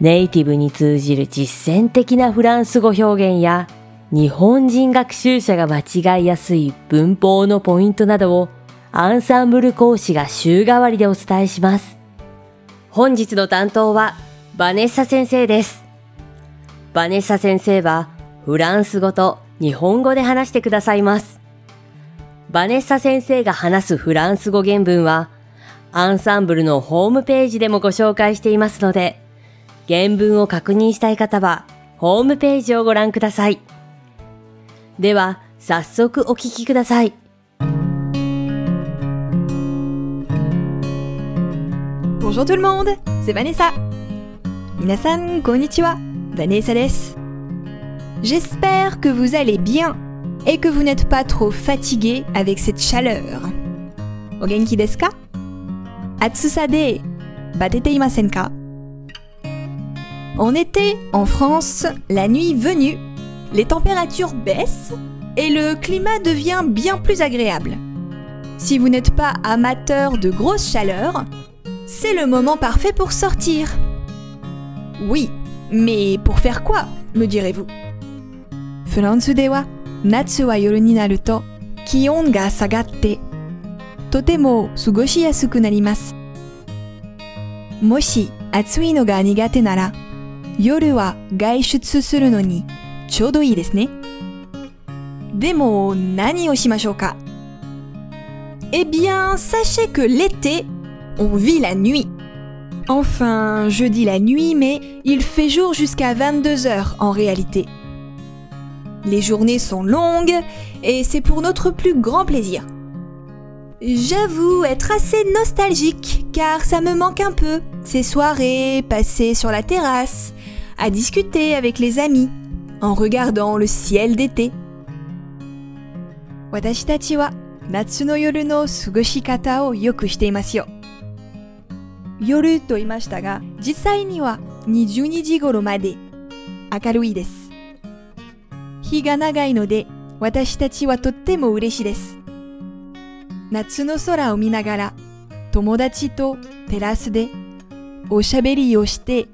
ネイティブに通じる実践的なフランス語表現や日本人学習者が間違いやすい文法のポイントなどをアンサンブル講師が週替わりでお伝えします。本日の担当はバネッサ先生です。バネッサ先生はフランス語と日本語で話してくださいます。バネッサ先生が話すフランス語原文はアンサンブルのホームページでもご紹介していますので、原文を確認したい方はホームページをご覧ください。では、早速お聞きください。Bonjour tout le monde, c'est Vanessa. Minasan, konnichiwa, Vanessa des. J'espère que vous allez bien et que vous n'êtes pas trop fatigué avec cette chaleur. O genki desu ka? Atsusa de batete imasen ka? En été, en France, la nuit venue, les températures baissent et le climat devient bien plus agréable. Si vous n'êtes pas amateur de grosse chaleur, c'est le moment parfait pour sortir. Oui, mais pour faire quoi, me direz-vous フランスでは夏は夜になると気温が下がってとても過ごしやすくなります。もし暑いのが苦手なら 夜は外出するのにちょうどいいですね。でも何をしましょうか Eh bien, sachez que l'été, on vit la nuit. Enfin, je dis la nuit, mais il fait jour jusqu'à 22 heures en réalité. Les journées sont longues et c'est pour notre plus grand plaisir. J'avoue être assez nostalgique car ça me manque un peu, ces soirées passées sur la terrasse, à discuter avec les amis, en regardant le ciel d'été. 私たちは夏の夜の過ごし方をよくしていますよ。夜と言いましたが、実際には22時頃まで明るいです。日が長いので、私たちはとっても嬉しいです。夏の空を見ながら、友達とテラスでおしゃべりをして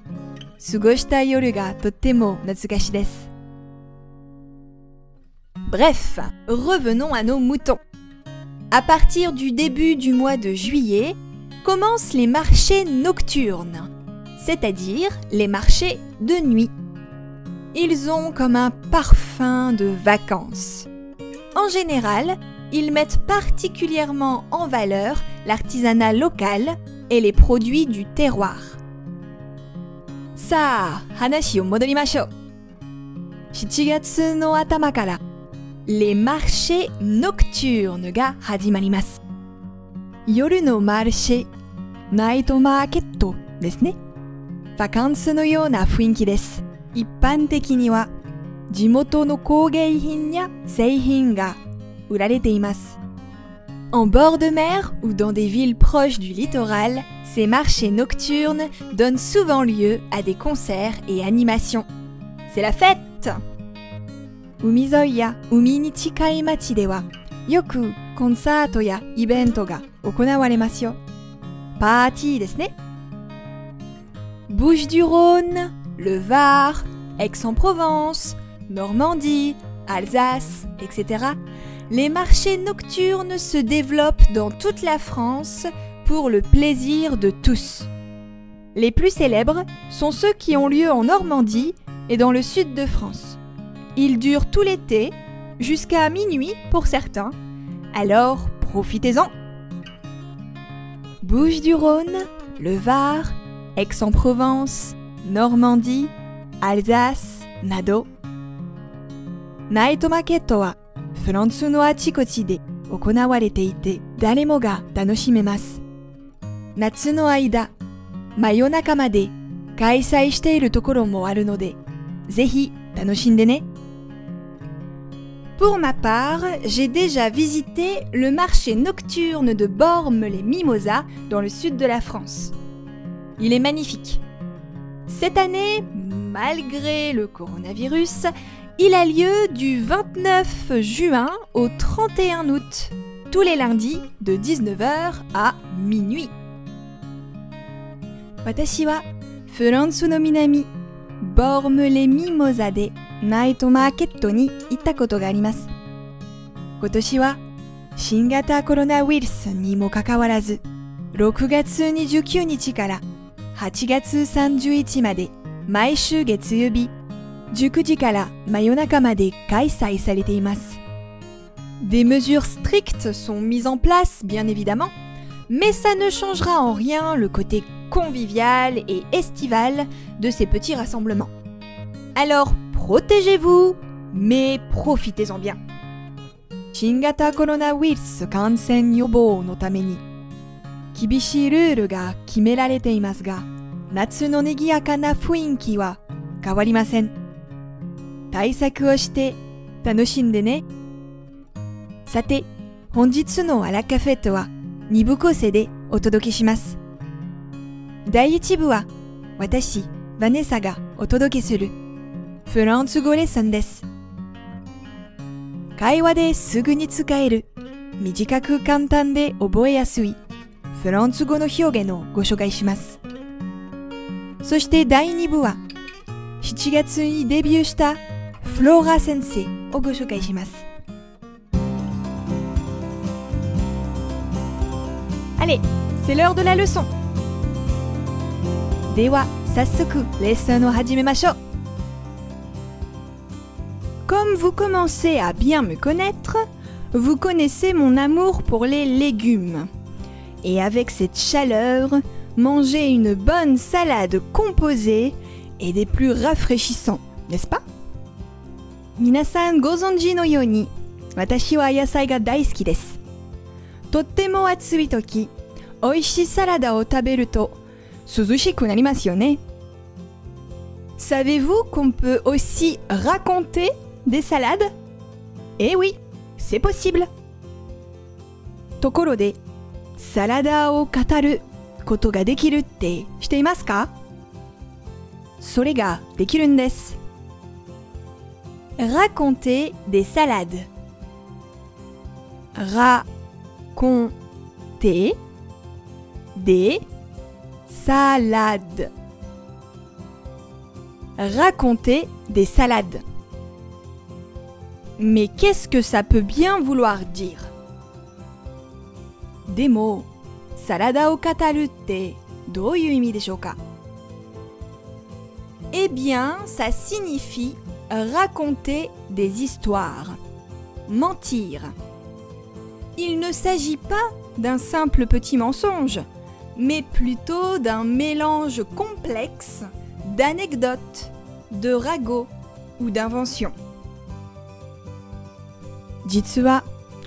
過ごした夜がとっても懐かしいです。Bref, revenons à nos moutons. À partir du début du mois de juillet, commencent les marchés nocturnes, c'est-à-dire les marchés de nuit. Ils ont comme un parfum de vacances. En général, ils mettent particulièrement en valeur l'artisanat local et les produits du terroir. さあ、話を戻りましょう。7月の頭から、les marchés nocturnes が始まります。夜のマルシェ、ナイトマーケットですね。バカンスのような雰囲気です。一般的には地元の工芸品や製品が売られています。En bord de mer ou dans des villes proches du littoral, ces marchés nocturnes donnent souvent lieu à des concerts et animations. C'est la fête umi ni chikai machi dewa yoku konsato ya ibento ga okonawaremasu yo. Party desu ne? Bouches-du-Rhône, le Var, Aix-en-Provence, Normandie, Alsace, etc les marchés nocturnes se développent dans toute la France pour le plaisir de tous. Les plus célèbres sont ceux qui ont lieu en Normandie et dans le sud de France. Ils durent tout l'été, jusqu'à minuit pour certains, alors profitez-en. Bouches du Rhône, le Var, Aix-en-Provence, Normandie, Alsace, Nado. Night フランスのあちこちで行われていて誰もが楽しめます。夏の間、真夜中まで開催しているところもあるので、ぜひ楽しんでね。 Pour ma part, j'ai déjà visité le marché nocturne de Bormes-les-Mimosas dans le sud de la France. Il est magnifique. Cette année, malgré le coronavirus, il a lieu du 29 juin au 31 août, tous les lundis de 19h à minuit. Watashi wa Furansu no Minami, Bormes-les-Mimosas de ナイトマーケットに行ったことがあります。今年は新型コロナウイルスにもかかわらず、6月29日から8月31日まで毎週月曜日、 19時から真夜中まで開催されています。Des mesures strictes sont mises en place, bien évidemment, mais ça ne changera en rien le côté convivial et estival de ces petits rassemblements. Alors protégez-vous, mais profitez-en bien. 新型コロナウイルス感染予防のために厳しいルールが決められていますが、夏の賑やかな雰囲気は変わりません。 対策をして楽しんでね。さて、本日のアラカフェットは2部構成でお届けします。第1部は私、ヴァネサがお届けするフランス語レッスンです。会話ですぐに使える、短く簡単で覚えやすいフランス語の表現をご紹介します。そして第2部は7月にデビューした フローラ先生をご紹介します。Allez, c'est l'heure de la leçon! では、早速レッスンを始めましょう Comme vous commencez à bien me connaître, vous connaissez mon amour pour les légumes. Et avec cette chaleur, manger une bonne salade composée est des plus rafraîchissants, n'est-ce pas 皆さんご存知のように、私は野菜が大好きです。とっても暑い時、美味しいサラダを食べると涼しくなりますよね。Savez-vous qu'on peut aussi raconter des salades? Eh oui, c'est possible. ところで、サラダを語ることができるってしていますか？それができるんです。Raconter des salades. Raconter des salades. Raconter des salades. Mais qu'est-ce que ça peut bien vouloir dire? Des mots. Salada o katarute. Eh bien, ça signifie raconter des histoires, mentir. Il ne s'agit pas d'un simple petit mensonge, mais plutôt d'un mélange complexe d'anecdotes, de ragots ou d'inventions. 実は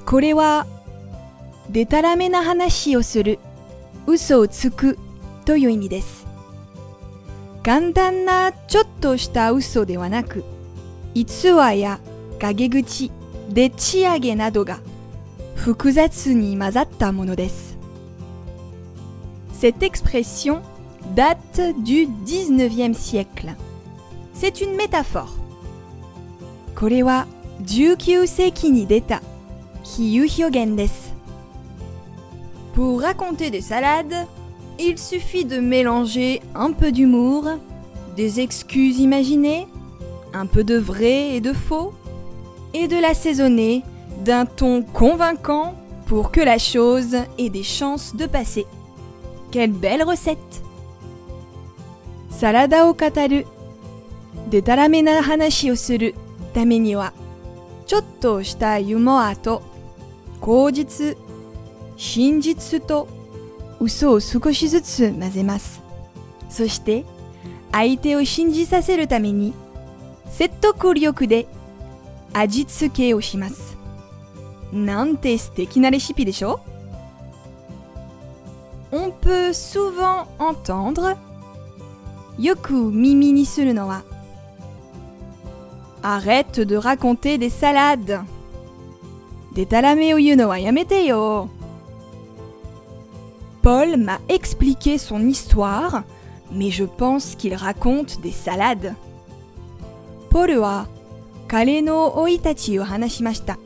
これはでたらめな話をする嘘をつくという意味です簡単なちょっとした嘘ではなく 逸話や陰口でっち上げなどが複雑に混ざったものです Cette expression date du 19e siècle. C'est une métaphore. これは19世紀に出た比喩表現です。Pour raconter des salades, il suffit de mélanger un peu d'humour, des excuses imaginées, un peu de vrai et de faux, et de l'assaisonner d'un ton convaincant pour que la chose ait des chances de passer. Quelle belle recette サラダを語るでたらめな話をするためにはちょっとしたユモアと口実真実と嘘を少しずつ混ぜますそして相手を信じさせるために 説得力で味付けをしますなんて素敵なレシピでしょ On peut souvent entendre よく耳にするのは Arrête de raconter des salades でたらめを言うのはやめてよ。Paul m'a expliqué son histoire, mais je pense qu'il raconte des salades. Paul は彼の生い立ちを話しました。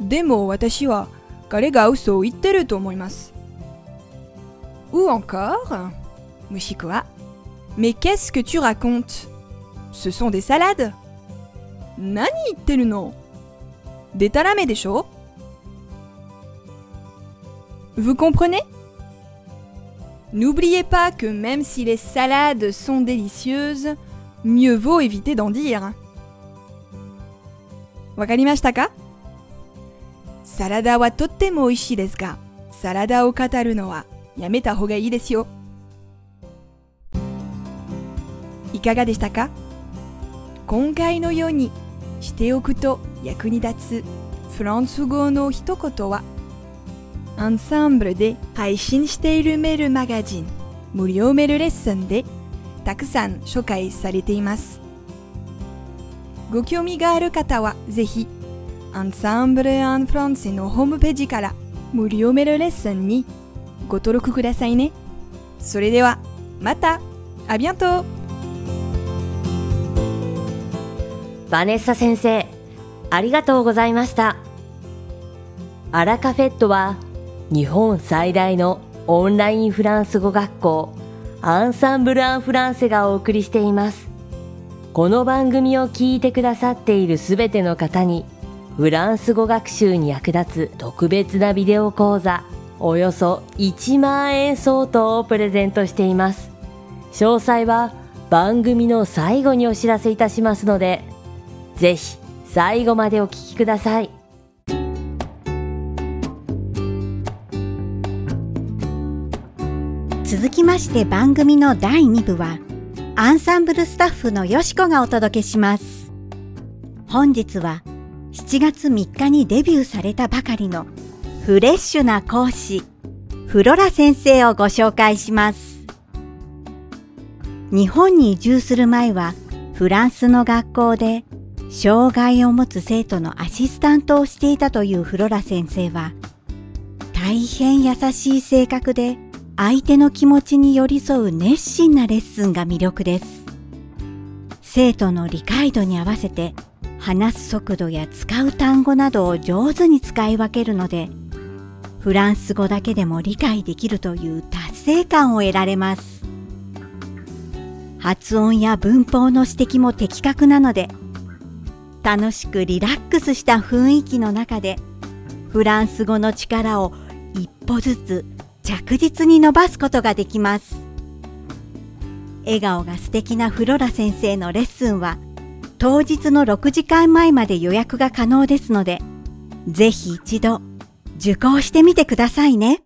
でも私は彼が嘘を言ってると思います。Ou encore, もしくは Mais qu'est-ce que tu racontes Ce sont des salades 何言ってるのでたらめでしょ Vous comprenez N'oubliez pas que même si les salades sont délicieuses, mieux vaut éviter d'en dire. わかりましたかサラダはとっても美味しいですが、サラダを語るのはやめた方がいいですよ。いかがでしたか今回のようにしておくと役に立つフランス語の一言はアンサンブルで配信しているメールマガジン無料メールレッスンで たくさん紹介されています。ご興味がある方はぜひアンサンブル・アン・フランセのホームページから無料メールレッスンにご登録くださいね。それではまたあビアントバネッサ先生、ありがとうございました。アラカフェットは日本最大のオンラインフランス語学校。アンサンブル・アン・フランセがお送りしています。この番組を聞いてくださっているすべての方にフランス語学習に役立つ特別なビデオ講座およそ1万円相当をプレゼントしています。詳細は番組の最後にお知らせいたしますのでぜひ最後までお聞きください。続きまして番組の第2部はアンサンブルスタッフのよしこがお届けします。本日は7月3日にデビューされたばかりのフレッシュな講師フロラ先生をご紹介します。日本に移住する前はフランスの学校で障害を持つ生徒のアシスタントをしていたというフロラ先生は大変優しい性格で相手の気持ちに寄り添う熱心なレッスンが魅力です。生徒の理解度に合わせて話す速度や使う単語などを上手に使い分けるのでフランス語だけでも理解できるという達成感を得られます。発音や文法の指摘も的確なので楽しくリラックスした雰囲気の中でフランス語の力を一歩ずつ着実に伸ばすことができます。笑顔が素敵なフロラ先生のレッスンは当日の6時間前まで予約が可能ですので、ぜひ一度受講してみてくださいね。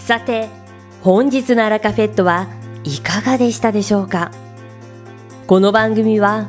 さて、本日のアラカフェットはいかがでしたでしょうか？この番組は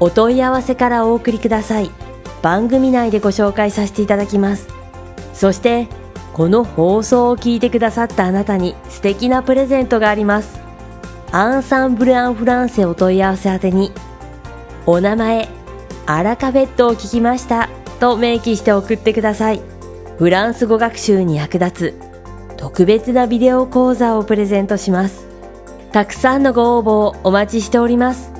お問い合わせからお送りください。番組内でご紹介させていただきます。そしてこの放送を聞いてくださったあなたに素敵なプレゼントがあります。アンサンブル・アン・フランセお問い合わせ宛てにお名前アラカフェットを聞きましたと明記して送ってください。フランス語学習に役立つ特別なビデオ講座をプレゼントします。たくさんのご応募をお待ちしております。